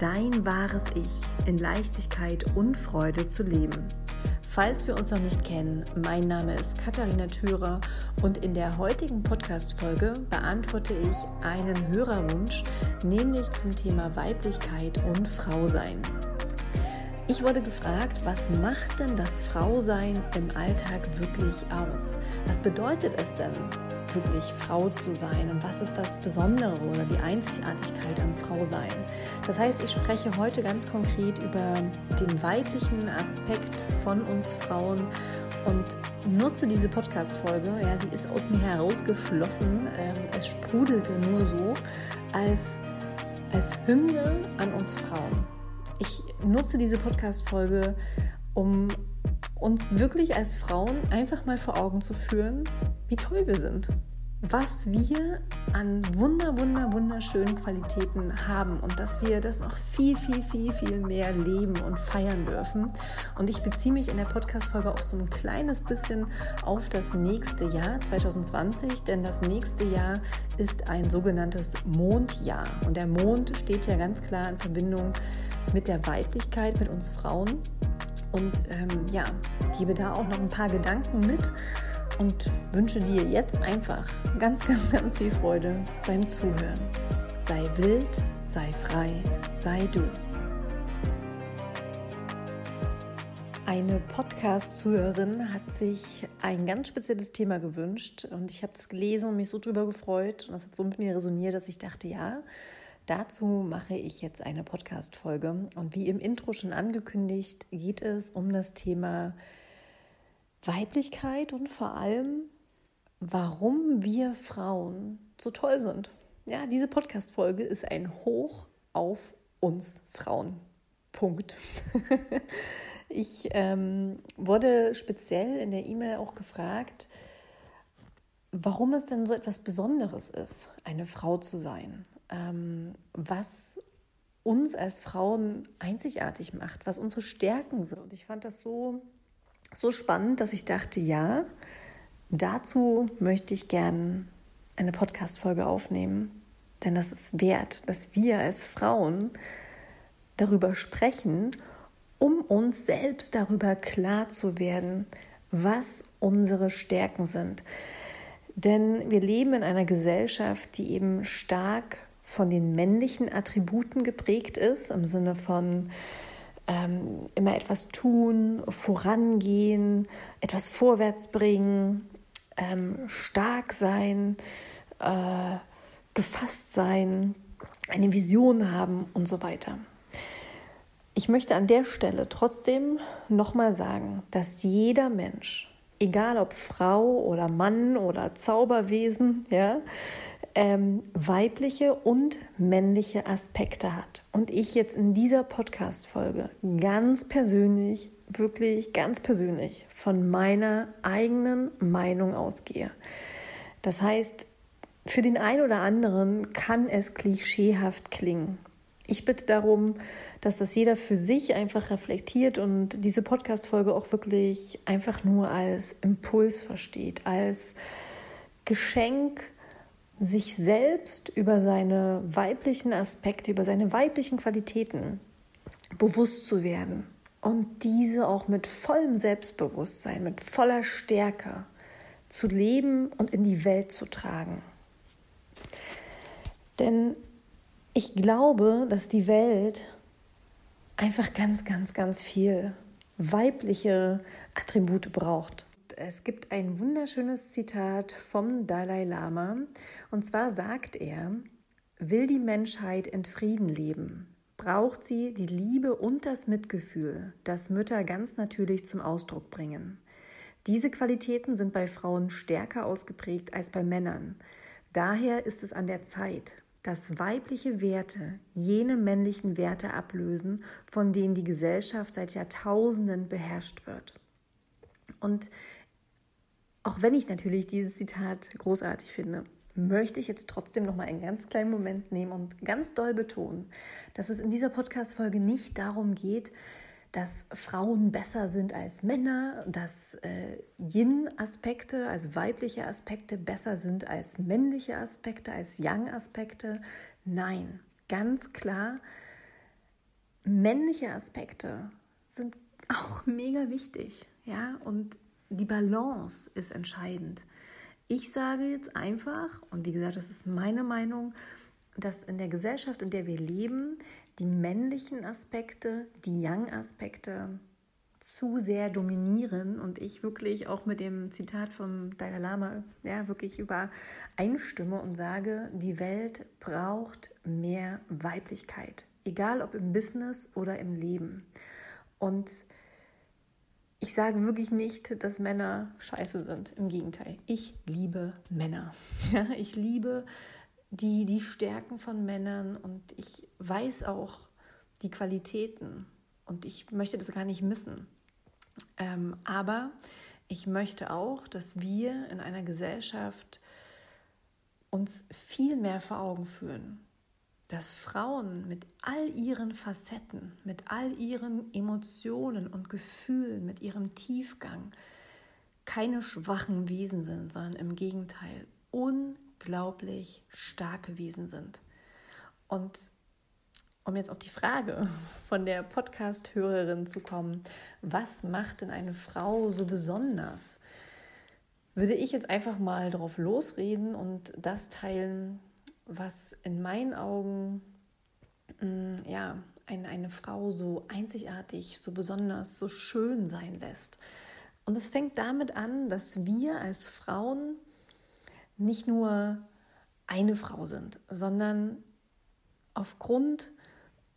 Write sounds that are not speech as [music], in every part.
dein wahres Ich in Leichtigkeit und Freude zu leben. Falls wir uns noch nicht kennen, mein Name ist Katharina Thürer und in der heutigen Podcast-Folge beantworte ich einen Hörerwunsch, nämlich zum Thema Weiblichkeit und Frausein. Ich wurde gefragt, was macht denn das Frausein im Alltag wirklich aus? Was bedeutet es denn, wirklich Frau zu sein und was ist das Besondere oder die Einzigartigkeit am Frausein? Das heißt, ich spreche heute ganz konkret über den weiblichen Aspekt von uns Frauen und nutze diese Podcast-Folge, ja, die ist aus mir herausgeflossen, ähm, es sprudelte nur so, als, als Hymne an uns Frauen. Ich nutze diese Podcast-Folge, um uns wirklich als Frauen einfach mal vor Augen zu führen, wie toll wir sind was wir an wunder, wunder, wunderschönen Qualitäten haben und dass wir das noch viel, viel, viel, viel mehr leben und feiern dürfen. Und ich beziehe mich in der Podcast-Folge auch so ein kleines bisschen auf das nächste Jahr 2020, denn das nächste Jahr ist ein sogenanntes Mondjahr. Und der Mond steht ja ganz klar in Verbindung mit der Weiblichkeit, mit uns Frauen. Und ähm, ja, gebe da auch noch ein paar Gedanken mit und wünsche dir jetzt einfach ganz, ganz, ganz viel Freude beim Zuhören. Sei wild, sei frei, sei du. Eine Podcast-Zuhörerin hat sich ein ganz spezielles Thema gewünscht und ich habe das gelesen und mich so drüber gefreut und das hat so mit mir resoniert, dass ich dachte, ja, dazu mache ich jetzt eine Podcast-Folge. Und wie im Intro schon angekündigt, geht es um das Thema Weiblichkeit und vor allem, warum wir Frauen so toll sind. Ja, diese Podcast-Folge ist ein Hoch auf uns Frauen. Punkt. [laughs] ich ähm, wurde speziell in der E-Mail auch gefragt, warum es denn so etwas Besonderes ist, eine Frau zu sein. Ähm, was uns als Frauen einzigartig macht, was unsere Stärken sind. Und ich fand das so so spannend, dass ich dachte, ja, dazu möchte ich gern eine Podcast-Folge aufnehmen. Denn das ist wert, dass wir als Frauen darüber sprechen, um uns selbst darüber klar zu werden, was unsere Stärken sind. Denn wir leben in einer Gesellschaft, die eben stark von den männlichen Attributen geprägt ist, im Sinne von ähm, immer etwas tun, vorangehen, etwas vorwärts bringen, ähm, stark sein, äh, gefasst sein, eine Vision haben und so weiter. Ich möchte an der Stelle trotzdem nochmal sagen, dass jeder Mensch, egal ob Frau oder Mann oder Zauberwesen, ja, ähm, weibliche und männliche Aspekte hat. Und ich jetzt in dieser Podcast-Folge ganz persönlich, wirklich ganz persönlich von meiner eigenen Meinung ausgehe. Das heißt, für den einen oder anderen kann es klischeehaft klingen. Ich bitte darum, dass das jeder für sich einfach reflektiert und diese Podcast-Folge auch wirklich einfach nur als Impuls versteht, als Geschenk sich selbst über seine weiblichen Aspekte, über seine weiblichen Qualitäten bewusst zu werden und diese auch mit vollem Selbstbewusstsein, mit voller Stärke zu leben und in die Welt zu tragen. Denn ich glaube, dass die Welt einfach ganz, ganz, ganz viel weibliche Attribute braucht es gibt ein wunderschönes Zitat vom Dalai Lama. Und zwar sagt er, will die Menschheit in Frieden leben, braucht sie die Liebe und das Mitgefühl, das Mütter ganz natürlich zum Ausdruck bringen. Diese Qualitäten sind bei Frauen stärker ausgeprägt als bei Männern. Daher ist es an der Zeit, dass weibliche Werte jene männlichen Werte ablösen, von denen die Gesellschaft seit Jahrtausenden beherrscht wird. Und auch wenn ich natürlich dieses Zitat großartig finde, möchte ich jetzt trotzdem noch mal einen ganz kleinen Moment nehmen und ganz doll betonen, dass es in dieser Podcast-Folge nicht darum geht, dass Frauen besser sind als Männer, dass äh, Yin-Aspekte, also weibliche Aspekte, besser sind als männliche Aspekte, als Yang-Aspekte. Nein, ganz klar, männliche Aspekte sind auch mega wichtig, ja, und die Balance ist entscheidend. Ich sage jetzt einfach, und wie gesagt, das ist meine Meinung, dass in der Gesellschaft, in der wir leben, die männlichen Aspekte, die Yang-Aspekte zu sehr dominieren und ich wirklich auch mit dem Zitat vom Dalai Lama ja, wirklich übereinstimme und sage, die Welt braucht mehr Weiblichkeit, egal ob im Business oder im Leben. Und ich sage wirklich nicht, dass Männer scheiße sind. Im Gegenteil, ich liebe Männer. [laughs] Ja, ich liebe die, die Stärken von Männern und ich weiß auch die Qualitäten und ich möchte das gar nicht missen. Ähm, aber ich möchte auch, dass wir in einer Gesellschaft uns viel mehr vor Augen führen, dass Frauen mit all ihren Facetten, mit all ihren Emotionen und Gefühlen, mit ihrem Tiefgang keine schwachen Wesen sind, sondern im Gegenteil unglaublich starke Wesen sind. Und um jetzt auf die Frage von der Podcast-Hörerin zu kommen, was macht denn eine Frau so besonders? Würde ich jetzt einfach mal drauf losreden und das teilen, was in meinen Augen mm, ja, eine, eine Frau so einzigartig, so besonders, so schön sein lässt. Und es fängt damit an, dass wir als Frauen nicht nur eine Frau sind, sondern aufgrund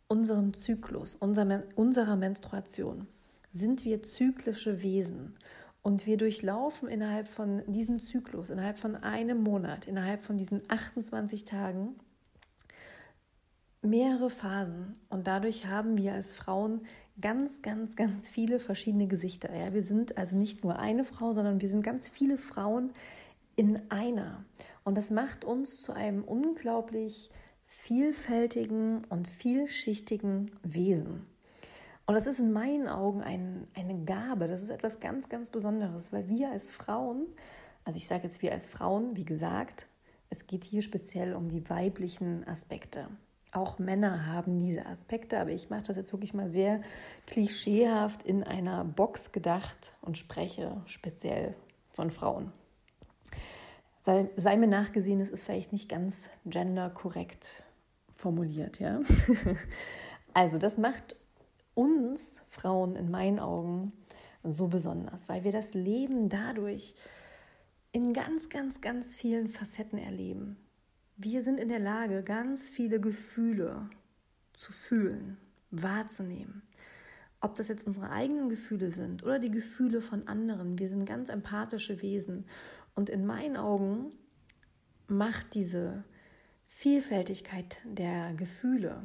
unserem Zyklus, unserer, unserer Menstruation, sind wir zyklische Wesen. Und wir durchlaufen innerhalb von diesem Zyklus, innerhalb von einem Monat, innerhalb von diesen 28 Tagen mehrere Phasen. Und dadurch haben wir als Frauen ganz, ganz, ganz viele verschiedene Gesichter. Ja, wir sind also nicht nur eine Frau, sondern wir sind ganz viele Frauen in einer. Und das macht uns zu einem unglaublich vielfältigen und vielschichtigen Wesen. Und das ist in meinen Augen ein, eine Gabe, das ist etwas ganz, ganz Besonderes, weil wir als Frauen, also ich sage jetzt wir als Frauen, wie gesagt, es geht hier speziell um die weiblichen Aspekte. Auch Männer haben diese Aspekte, aber ich mache das jetzt wirklich mal sehr klischeehaft in einer Box gedacht und spreche speziell von Frauen. Sei, sei mir nachgesehen, es ist vielleicht nicht ganz genderkorrekt formuliert, ja. [laughs] also das macht uns Frauen in meinen Augen so besonders, weil wir das Leben dadurch in ganz, ganz, ganz vielen Facetten erleben. Wir sind in der Lage, ganz viele Gefühle zu fühlen, wahrzunehmen. Ob das jetzt unsere eigenen Gefühle sind oder die Gefühle von anderen. Wir sind ganz empathische Wesen und in meinen Augen macht diese Vielfältigkeit der Gefühle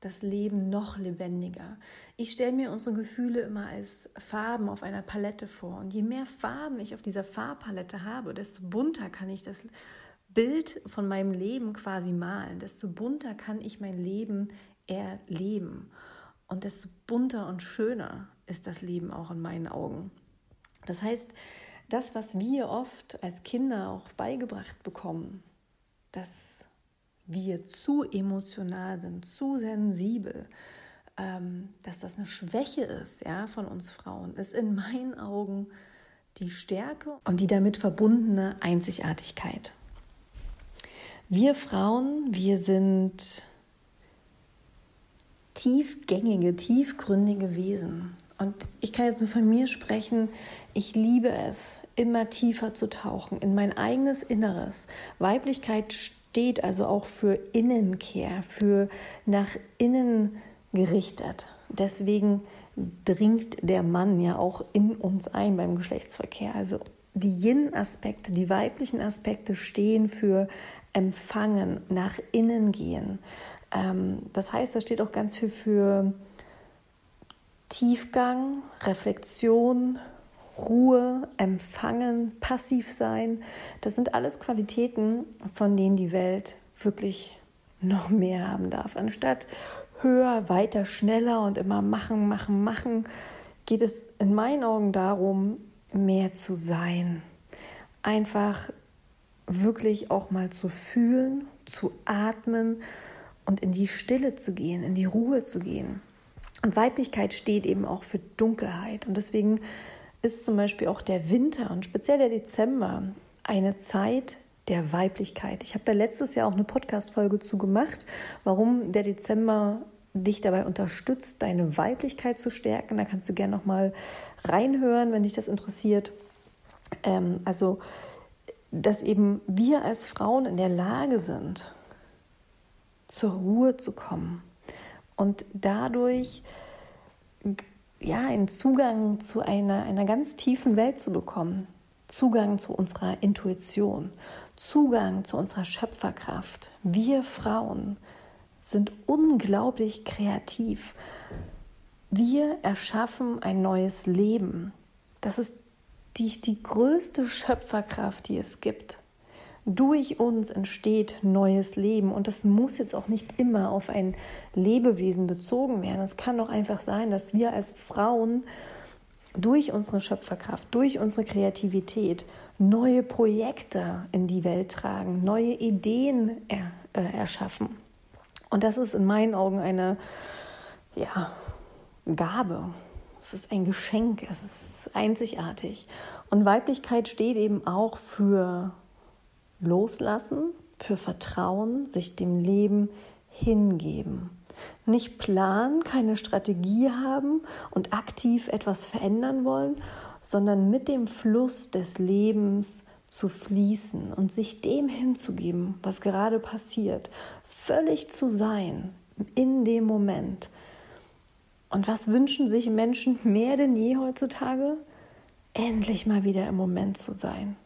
das Leben noch lebendiger. Ich stelle mir unsere Gefühle immer als Farben auf einer Palette vor. Und je mehr Farben ich auf dieser Farbpalette habe, desto bunter kann ich das Bild von meinem Leben quasi malen. Desto bunter kann ich mein Leben erleben. Und desto bunter und schöner ist das Leben auch in meinen Augen. Das heißt, das, was wir oft als Kinder auch beigebracht bekommen, dass wir zu emotional sind, zu sensibel, ähm, dass das eine Schwäche ist ja, von uns Frauen, ist in meinen Augen die Stärke und die damit verbundene Einzigartigkeit. Wir Frauen, wir sind tiefgängige, tiefgründige Wesen. Und ich kann jetzt nur von mir sprechen, ich liebe es, immer tiefer zu tauchen in mein eigenes Inneres. Weiblichkeit steht also auch für Innenkehr, für nach innen gerichtet. Deswegen dringt der Mann ja auch in uns ein beim Geschlechtsverkehr. Also die Yin-Aspekte, die weiblichen Aspekte stehen für empfangen, nach innen gehen. Ähm, das heißt, da steht auch ganz viel für Tiefgang, Reflexion, Ruhe, Empfangen, passiv sein. Das sind alles Qualitäten, von denen die Welt wirklich noch mehr haben darf. Anstatt höher, weiter, schneller und immer machen, machen, machen, geht es in meinen Augen darum, mehr zu sein. Einfach wirklich auch mal zu fühlen, zu atmen und in die Stille zu gehen, in die Ruhe zu gehen. Und Weiblichkeit steht eben auch für Dunkelheit. Und deswegen ist zum Beispiel auch der Winter und speziell der Dezember eine Zeit der Weiblichkeit. Ich habe da letztes Jahr auch eine Podcast-Folge zu gemacht, warum der Dezember dich dabei unterstützt, deine Weiblichkeit zu stärken. Da kannst du gerne noch mal reinhören, wenn dich das interessiert. Ähm, also, dass eben wir als Frauen in der Lage sind, zur Ruhe zu kommen und dadurch ja einen Zugang zu einer, einer ganz tiefen Welt zu bekommen. Zugang zu unserer Intuition, Zugang zu unserer Schöpferkraft. Wir Frauen sind unglaublich kreativ. Wir erschaffen ein neues Leben. Das ist die, die größte Schöpferkraft, die es gibt. Durch uns entsteht neues Leben und das muss jetzt auch nicht immer auf ein Lebewesen bezogen werden. Es kann doch einfach sein, dass wir als Frauen durch unsere Schöpferkraft, durch unsere Kreativität neue Projekte in die Welt tragen, neue Ideen er, äh, erschaffen. Und das ist in meinen Augen eine ja, Gabe. Es ist ein Geschenk, es ist einzigartig. Und Weiblichkeit steht eben auch für Loslassen, für Vertrauen, sich dem Leben hingeben. Nicht planen, keine Strategie haben und aktiv etwas verändern wollen, sondern mit dem Fluss des Lebens zu fließen und sich dem hinzugeben, was gerade passiert, völlig zu sein in dem Moment. Und was wünschen sich Menschen mehr denn je heutzutage? Endlich mal wieder im Moment zu sein.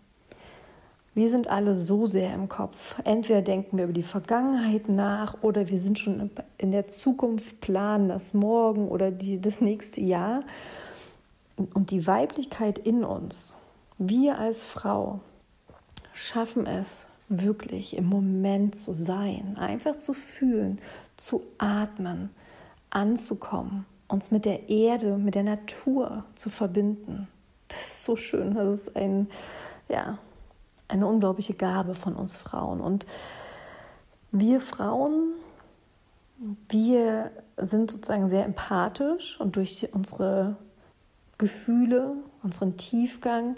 Wir sind alle so sehr im Kopf. Entweder denken wir über die Vergangenheit nach oder wir sind schon in der Zukunft, planen das Morgen oder die, das nächste Jahr. Und die Weiblichkeit in uns, wir als Frau, schaffen es wirklich im Moment zu sein, einfach zu fühlen, zu atmen, anzukommen, uns mit der Erde, mit der Natur zu verbinden. Das ist so schön. Das ist ein, ja, eine unglaubliche Gabe von uns Frauen. Und wir Frauen, wir sind sozusagen sehr empathisch und durch unsere Gefühle, unseren Tiefgang,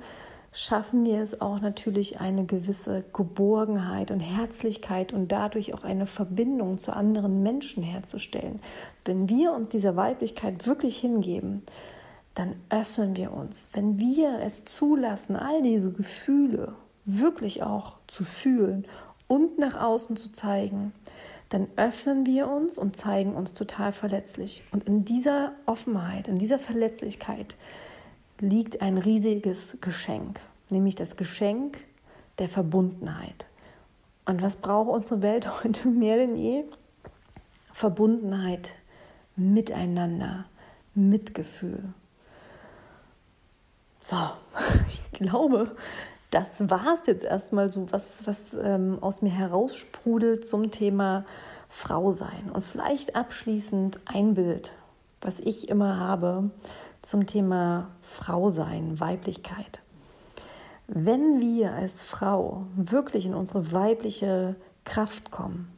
schaffen wir es auch natürlich eine gewisse Geborgenheit und Herzlichkeit und dadurch auch eine Verbindung zu anderen Menschen herzustellen. Wenn wir uns dieser Weiblichkeit wirklich hingeben, dann öffnen wir uns. Wenn wir es zulassen, all diese Gefühle wirklich auch zu fühlen und nach außen zu zeigen, dann öffnen wir uns und zeigen uns total verletzlich. Und in dieser Offenheit, in dieser Verletzlichkeit liegt ein riesiges Geschenk, nämlich das Geschenk der Verbundenheit. Und was braucht unsere Welt [laughs] heute mehr denn je? Verbundenheit, Miteinander, Mitgefühl. So, [laughs] ich glaube, das war es jetzt erstmal so, was, was ähm, aus mir heraussprudelt zum Thema Frau sein. Und vielleicht abschließend ein Bild, was ich immer habe zum Thema Frau sein, Weiblichkeit. Wenn wir als Frau wirklich in unsere weibliche Kraft kommen,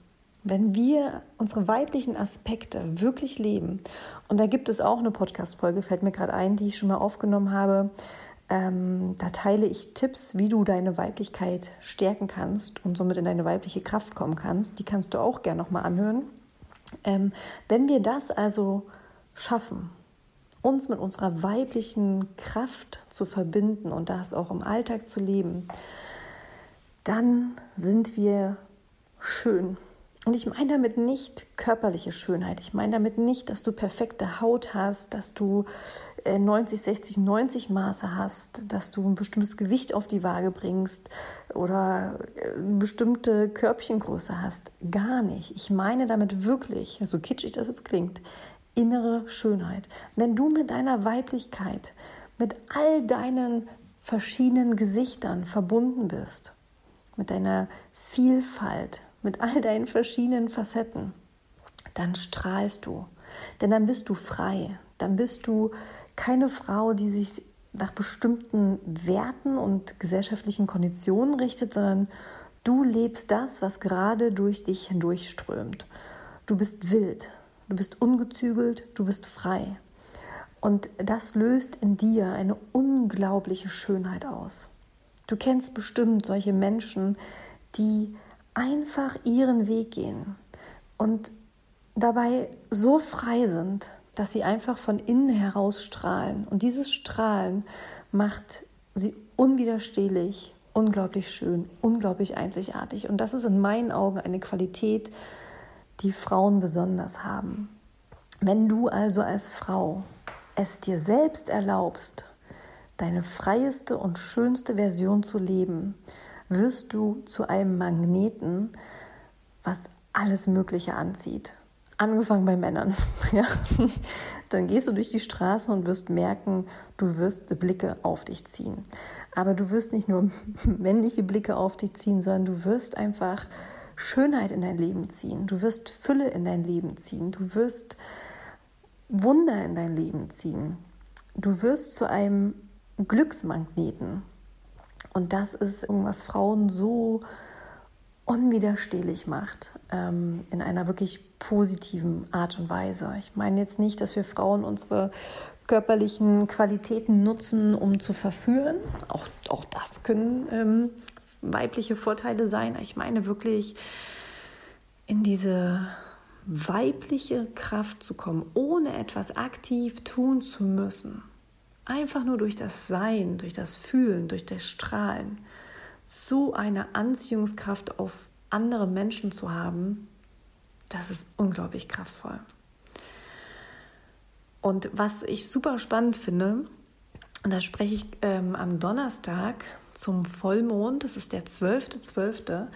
wenn wir unsere weiblichen Aspekte wirklich leben, und da gibt es auch eine Podcast-Folge, fällt mir gerade ein, die ich schon mal aufgenommen habe, ähm, da teile ich Tipps, wie du deine Weiblichkeit stärken kannst und somit in deine weibliche Kraft kommen kannst. Die kannst du auch gerne nochmal anhören. Ähm, wenn wir das also schaffen, uns mit unserer weiblichen Kraft zu verbinden und das auch im Alltag zu leben, dann sind wir schön Und ich meine damit nicht körperliche Schönheit. Ich meine damit nicht, dass du perfekte Haut hast, dass du 90, 60, 90 Maße hast, dass du ein bestimmtes Gewicht auf die Waage bringst oder eine äh, bestimmte Körbchengröße hast. Gar nicht. Ich meine damit wirklich, so kitschig das jetzt klingt, innere Schönheit. Wenn du mit deiner Weiblichkeit, mit all deinen verschiedenen Gesichtern verbunden bist, mit deiner Vielfalt, mit all deinen verschiedenen Facetten, dann strahlst du. Denn dann bist du frei. Dann bist du keine Frau, die sich nach bestimmten Werten und gesellschaftlichen Konditionen richtet, sondern du lebst das, was gerade durch dich hindurchströmt. Du bist wild, du bist ungezügelt, du bist frei. Und das löst in dir eine unglaubliche Schönheit aus. Du kennst bestimmt solche Menschen, die einfach ihren Weg gehen und dabei so frei sind, dass sie einfach von innen heraus strahlen. Und dieses Strahlen macht sie unwiderstehlich, unglaublich schön, unglaublich einzigartig. Und das ist in meinen Augen eine Qualität, die Frauen besonders haben. Wenn du also als Frau es dir selbst erlaubst, deine freieste und schönste Version zu leben, wirst du zu einem Magneten, was alles Mögliche anzieht. Angefangen bei Männern. [laughs] Ja? Dann gehst du durch die Straße und wirst merken, du wirst Blicke auf dich ziehen. Aber du wirst nicht nur [laughs] männliche Blicke auf dich ziehen, sondern du wirst einfach Schönheit in dein Leben ziehen. Du wirst Fülle in dein Leben ziehen. Du wirst Wunder in dein Leben ziehen. Du wirst zu einem Glücksmagneten. Und das ist irgendwas Frauen so unwiderstehlich macht, ähm, in einer wirklich positiven Art und Weise. Ich meine jetzt nicht, dass wir Frauen unsere körperlichen Qualitäten nutzen, um zu verführen. Auch, auch das können ähm, weibliche Vorteile sein. Ich meine wirklich in diese weibliche Kraft zu kommen, ohne etwas aktiv tun zu müssen. Einfach nur durch das Sein, durch das Fühlen, durch das Strahlen so eine Anziehungskraft auf andere Menschen zu haben, das ist unglaublich kraftvoll. Und was ich super spannend finde, und da spreche ich ähm, am Donnerstag zum Vollmond, das ist der 12.12., .12.,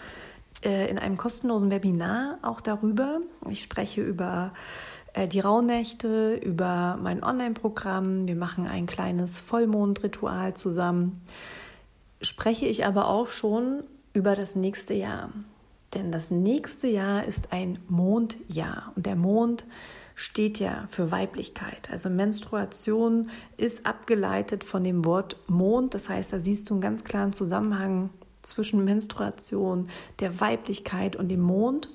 äh, in einem kostenlosen Webinar auch darüber. Ich spreche über die Rauhnächte, über mein Online-Programm. Wir machen ein kleines Vollmondritual zusammen spreche ich aber auch schon über das nächste Jahr. Denn das nächste Jahr ist ein Mondjahr und der Mond steht ja für Weiblichkeit. Also Menstruation ist abgeleitet von dem Wort Mond. Das heißt, da siehst du einen ganz klaren Zusammenhang zwischen Menstruation, der Weiblichkeit und dem Mond.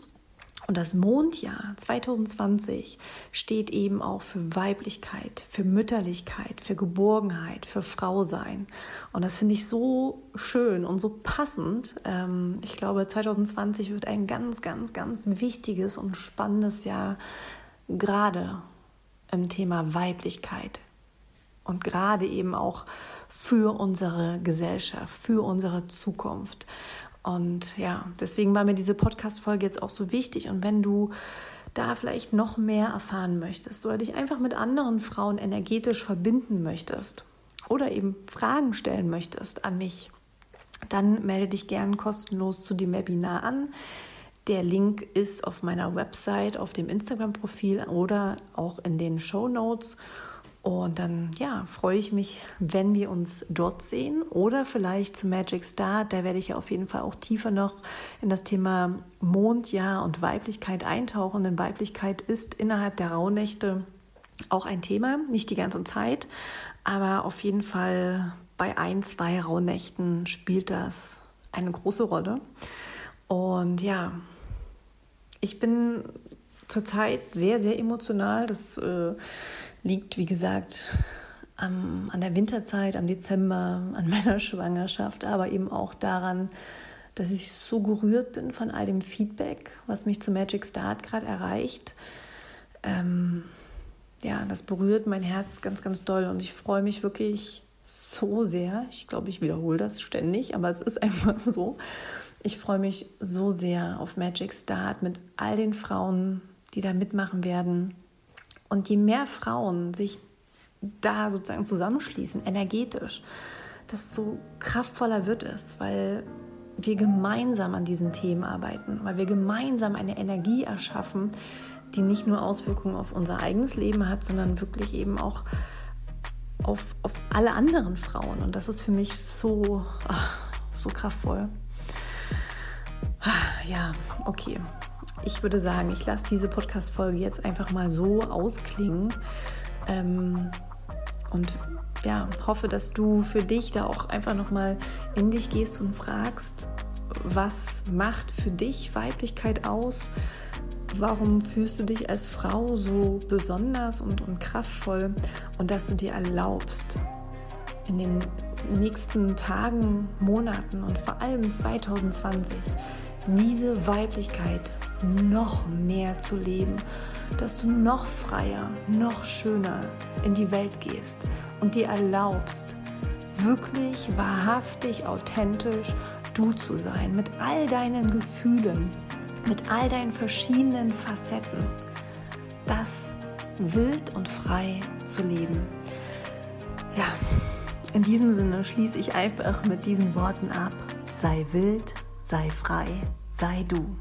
Und das Mondjahr 2020 steht eben auch für Weiblichkeit, für Mütterlichkeit, für Geborgenheit, für Frausein. Und das finde ich so schön und so passend. Ähm, ich glaube, 2020 wird ein ganz, ganz, ganz wichtiges und spannendes Jahr, gerade im Thema Weiblichkeit. Und gerade eben auch für unsere Gesellschaft, für unsere Zukunft. Und ja, deswegen war mir diese Podcast-Folge jetzt auch so wichtig. Und wenn du da vielleicht noch mehr erfahren möchtest oder dich einfach mit anderen Frauen energetisch verbinden möchtest oder eben Fragen stellen möchtest an mich, dann melde dich gern kostenlos zu dem Webinar an. Der Link ist auf meiner Website, auf dem Instagram-Profil oder auch in den Show Notes. Und dann ja, freue ich mich, wenn wir uns dort sehen oder vielleicht zu Magic Start. Da werde ich ja auf jeden Fall auch tiefer noch in das Thema Mondjahr und Weiblichkeit eintauchen, denn Weiblichkeit ist innerhalb der Rauhnächte auch ein Thema, nicht die ganze Zeit, aber auf jeden Fall bei ein, zwei Rauhnächten spielt das eine große Rolle. Und ja, ich bin zurzeit sehr, sehr emotional. Das äh, liegt, wie gesagt, am, an der Winterzeit, am Dezember, an [laughs] meiner Schwangerschaft, aber eben auch daran, dass ich so gerührt bin von all dem Feedback, was mich zu Magic Start gerade erreicht. Ähm, ja, das berührt mein Herz ganz, ganz doll und ich freue mich wirklich so sehr. Ich glaube, ich wiederhole das ständig, aber es ist [laughs] einfach so. Ich freue mich so sehr auf Magic Start mit all den Frauen, die da mitmachen werden. Und je mehr Frauen sich da sozusagen zusammenschließen, energetisch, desto kraftvoller wird es, weil wir gemeinsam an diesen Themen arbeiten, weil wir gemeinsam eine Energie erschaffen, die nicht nur Auswirkungen auf unser eigenes Leben hat, sondern wirklich eben auch auf, auf alle anderen Frauen. Und das ist für mich so, ach, so kraftvoll. Ja, okay. Ich würde sagen, ich lasse diese Podcast-Folge jetzt einfach mal so ausklingen. Ähm, und ja, hoffe, dass du für dich da auch einfach nochmal in dich gehst und fragst, was macht für dich Weiblichkeit aus? Warum fühlst du dich als Frau so besonders und, und kraftvoll und dass du dir erlaubst, in den nächsten Tagen, Monaten und vor allem 2020 diese Weiblichkeit noch mehr zu leben, dass du noch freier, noch schöner in die Welt gehst und dir erlaubst, wirklich wahrhaftig, authentisch du zu sein, mit all deinen Gefühlen, mit all deinen verschiedenen Facetten, das wild und frei zu leben. Ja, in diesem Sinne schließe ich einfach mit diesen Worten ab. Sei wild, sei frei, sei du.